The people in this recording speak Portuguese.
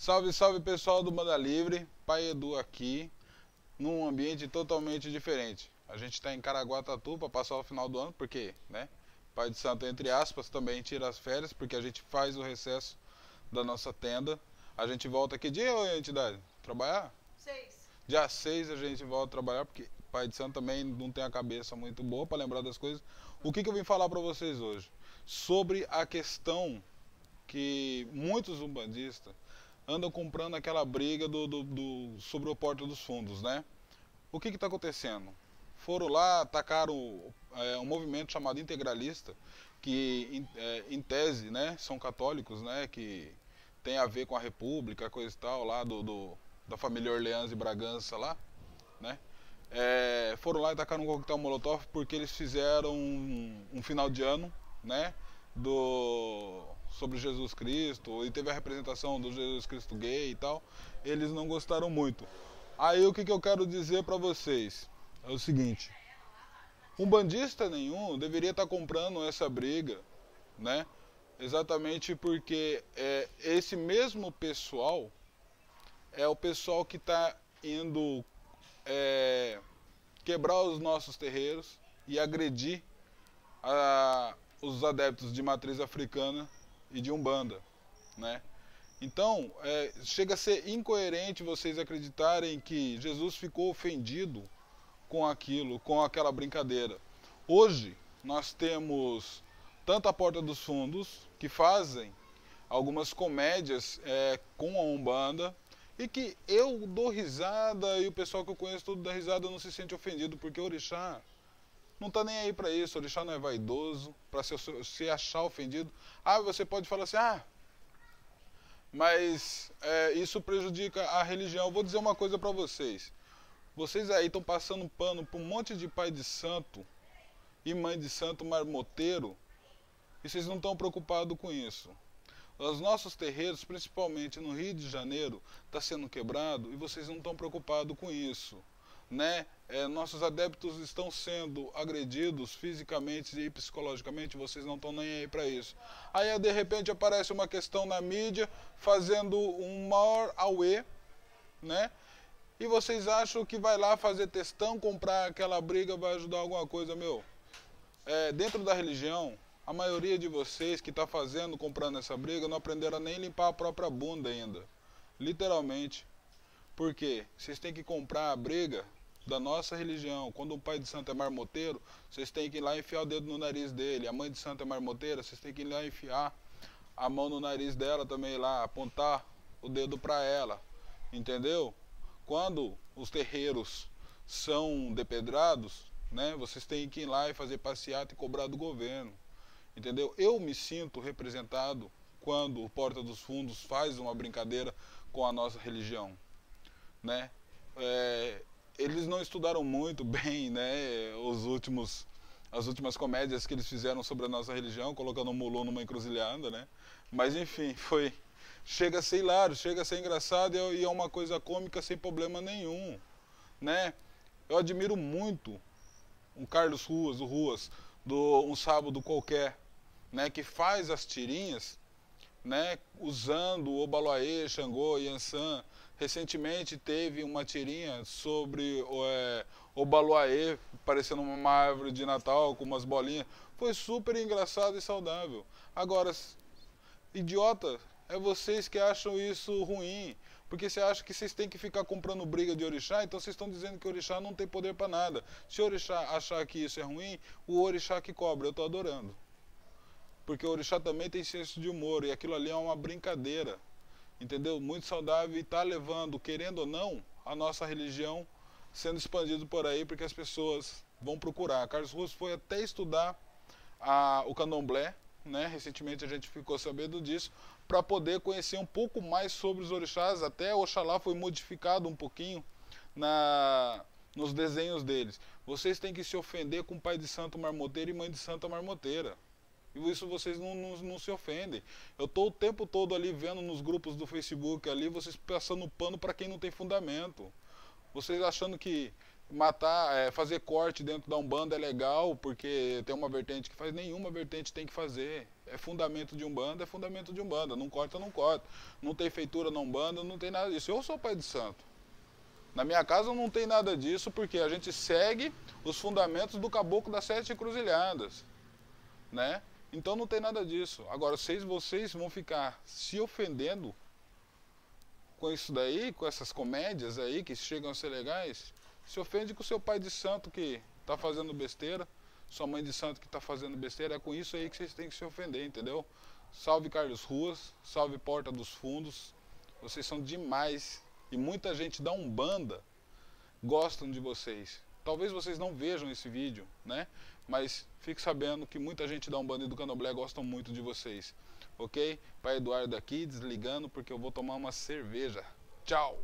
Salve, salve pessoal do Banda Livre, Pai Edu aqui, num ambiente totalmente diferente. A gente está em Caraguatatu para passar o final do ano, porque, né? Pai de Santo, entre aspas, também tira as férias, porque a gente faz o recesso da nossa tenda. A gente volta que dia, ô entidade? Trabalhar? Seis. Dia 6 a gente volta a trabalhar, porque Pai de Santo também não tem a cabeça muito boa para lembrar das coisas. O que, que eu vim falar para vocês hoje? Sobre a questão que muitos umbandistas andam comprando aquela briga do, do, do sobre o Porta dos Fundos, né? O que está acontecendo? Foram lá, atacaram é, um movimento chamado integralista, que em, é, em, tese, né, são católicos, né, que tem a ver com a República, coisa e tal, lá do, do da família Orleans e Bragança lá, né? É, foram lá e atacaram um coquetel molotov porque eles fizeram um, um final de ano, né, do sobre Jesus Cristo e teve a representação do Jesus Cristo gay e tal, eles não gostaram muito. Aí o que, que eu quero dizer para vocês é o seguinte: um bandista nenhum deveria estar tá comprando essa briga, né? Exatamente porque é, esse mesmo pessoal é o pessoal que está indo é, quebrar os nossos terreiros e agredir a, os adeptos de matriz africana e de Umbanda, né? Então, é, chega a ser incoerente vocês acreditarem que Jesus ficou ofendido com aquilo, com aquela brincadeira. Hoje, nós temos tanto a Porta dos Fundos, que fazem algumas comédias é, com a Umbanda, e que eu dou risada e o pessoal que eu conheço tudo dá risada não se sente ofendido, porque Orixá não tá nem aí para isso, o orixá não é vaidoso, para se, se achar ofendido. Ah, você pode falar assim, ah, mas é, isso prejudica a religião. Eu vou dizer uma coisa para vocês. Vocês aí estão passando pano para um monte de pai de santo e mãe de santo marmoteiro e vocês não estão preocupados com isso. Os nossos terreiros, principalmente no Rio de Janeiro, está sendo quebrado e vocês não estão preocupados com isso né? É, nossos adeptos estão sendo agredidos fisicamente e psicologicamente, vocês não estão nem aí para isso. Aí de repente aparece uma questão na mídia fazendo um maior auê, né? E vocês acham que vai lá fazer testão, comprar aquela briga, vai ajudar alguma coisa, meu? É, dentro da religião, a maioria de vocês que está fazendo, comprando essa briga, não aprenderam nem limpar a própria bunda ainda. Literalmente. Por quê? Vocês têm que comprar a briga da nossa religião. Quando o pai de santo é marmoteiro, vocês têm que ir lá enfiar o dedo no nariz dele. A mãe de santo é marmoteira, vocês têm que ir lá enfiar a mão no nariz dela também lá, apontar o dedo para ela. Entendeu? Quando os terreiros são depedrados, né, vocês têm que ir lá e fazer passeata e cobrar do governo. Entendeu? Eu me sinto representado quando o Porta dos Fundos faz uma brincadeira com a nossa religião. Né? É, eles não estudaram muito bem, né, os últimos as últimas comédias que eles fizeram sobre a nossa religião, colocando o Mulu numa encruzilhada, né? Mas enfim, foi chega a ser hilário, chega a ser engraçado e é uma coisa cômica sem problema nenhum, né? Eu admiro muito o Carlos Ruas, o Ruas, do Um Sábado Qualquer, né, que faz as tirinhas, né, usando o Baloaê, Xangô, Yansan, Recentemente teve uma tirinha sobre é, o Baluaê parecendo uma árvore de Natal com umas bolinhas. Foi super engraçado e saudável. Agora, idiota, é vocês que acham isso ruim. Porque você acha que vocês têm que ficar comprando briga de orixá, então vocês estão dizendo que orixá não tem poder para nada. Se o orixá achar que isso é ruim, o orixá que cobra, eu estou adorando. Porque o orixá também tem senso de humor e aquilo ali é uma brincadeira entendeu? Muito saudável e está levando, querendo ou não, a nossa religião sendo expandido por aí, porque as pessoas vão procurar. Carlos Russo foi até estudar a, o candomblé, né? recentemente a gente ficou sabendo disso, para poder conhecer um pouco mais sobre os orixás, até Oxalá foi modificado um pouquinho na, nos desenhos deles. Vocês têm que se ofender com pai de santo marmoteiro e mãe de santa marmoteira. E isso vocês não, não, não se ofendem. Eu estou o tempo todo ali vendo nos grupos do Facebook ali, vocês passando pano para quem não tem fundamento. Vocês achando que matar, é, fazer corte dentro da Umbanda é legal, porque tem uma vertente que faz, nenhuma vertente tem que fazer. É fundamento de Umbanda, é fundamento de Umbanda. Não corta, não corta. Não tem feitura na Umbanda, não tem nada disso. Eu sou pai de santo. Na minha casa não tem nada disso, porque a gente segue os fundamentos do caboclo das sete encruzilhadas. Né? Então não tem nada disso. Agora, vocês, vocês vão ficar se ofendendo com isso daí, com essas comédias aí que chegam a ser legais. Se ofende com seu pai de santo que está fazendo besteira, sua mãe de santo que está fazendo besteira. É com isso aí que vocês têm que se ofender, entendeu? Salve Carlos Ruas, salve Porta dos Fundos. Vocês são demais. E muita gente da Umbanda gostam de vocês. Talvez vocês não vejam esse vídeo, né? Mas fique sabendo que muita gente da Umbanda e do Candomblé gostam muito de vocês. Ok? Pai Eduardo aqui, desligando porque eu vou tomar uma cerveja. Tchau!